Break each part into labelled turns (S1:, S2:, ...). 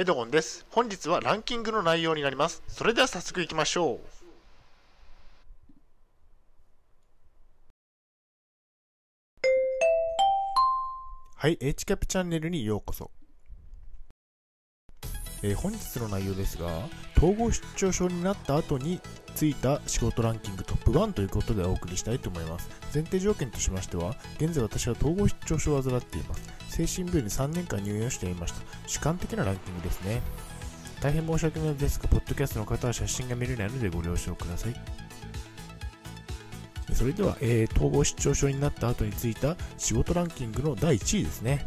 S1: エドゴンです。本日はランキングの内容になります。それでは早速いきましょう。はい、H キャプチャンネルにようこそ。えー、本日の内容ですが、統合失調症になった後についた仕事ランキングトップ1ということでお送りしたいと思います。前提条件としましては、現在私は統合失調症を患っています。精神病院に3年間入院をしていました。主観的なランキングですね。大変申し訳ないですが、ポッドキャストの方は写真が見れないのでご了承ください。それでは、えー、統合失調症になった後についた仕事ランキングの第1位ですね。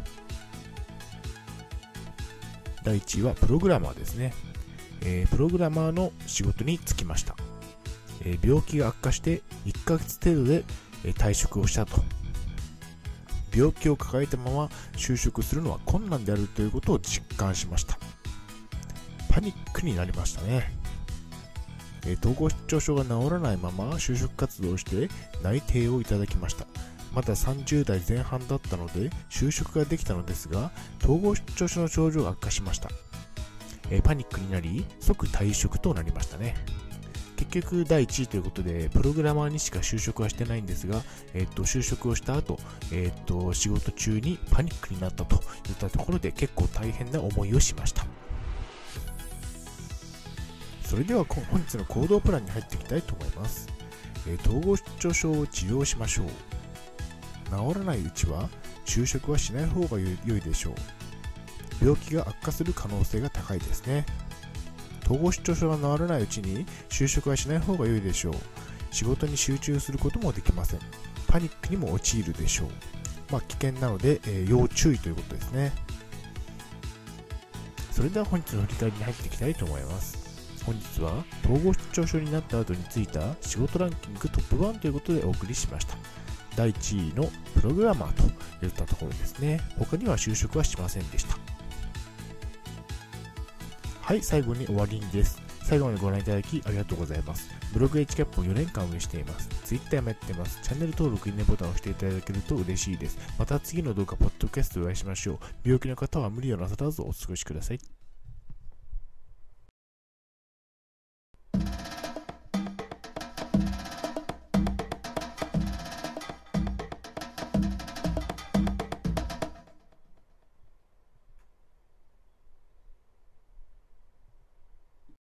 S1: 第1位はプログラマーですね。えー、プログラマーの仕事に就きました。え、病気が悪化して1ヶ月程度で、退職をしたと。病気を抱えたまま就職するのは困難であるということを実感しました。パニックになりましたね。統合失調症が治らないまま就職活動をして内定をいただきました。まだ30代前半だったので就職ができたのですが統合失調症の症状が悪化しました、パニックになり即退職となりましたね結局第1位ということでプログラマーにしか就職はしてないんですが、えー、と就職をした後、えー、と仕事中にパニックになったといったところで結構大変な思いをしました。それでは本日の行動プランに入っていきたいと思います、え統合失調症を治療しましょう。治らないうちは就職はしない方が良いでしょう。病気が悪化する可能性が高いですね。統合失調症が治らないうちに就職はしない方が良いでしょう。仕事に集中することもできません。パニックにも陥るでしょう。まあ、危険なので、えー、要注意ということですね。それでは本日の振り返りに入っていきたいと思います。本日は統合失調症になった後についた仕事ランキングトップ1ということでお送りしました。第1位のプログラマーといったところですね。他には就職はしませんでした。はい、最後に終わりにです。最後までご覧いただきありがとうございます。ブログ h キャップを4年間運営しています。Twitter もやってます。チャンネル登録、いいねボタンを押していただけると嬉しいです。また次の動画、ポッドキャストでお会いしましょう。病気の方は無理をなさらずお過ごしください。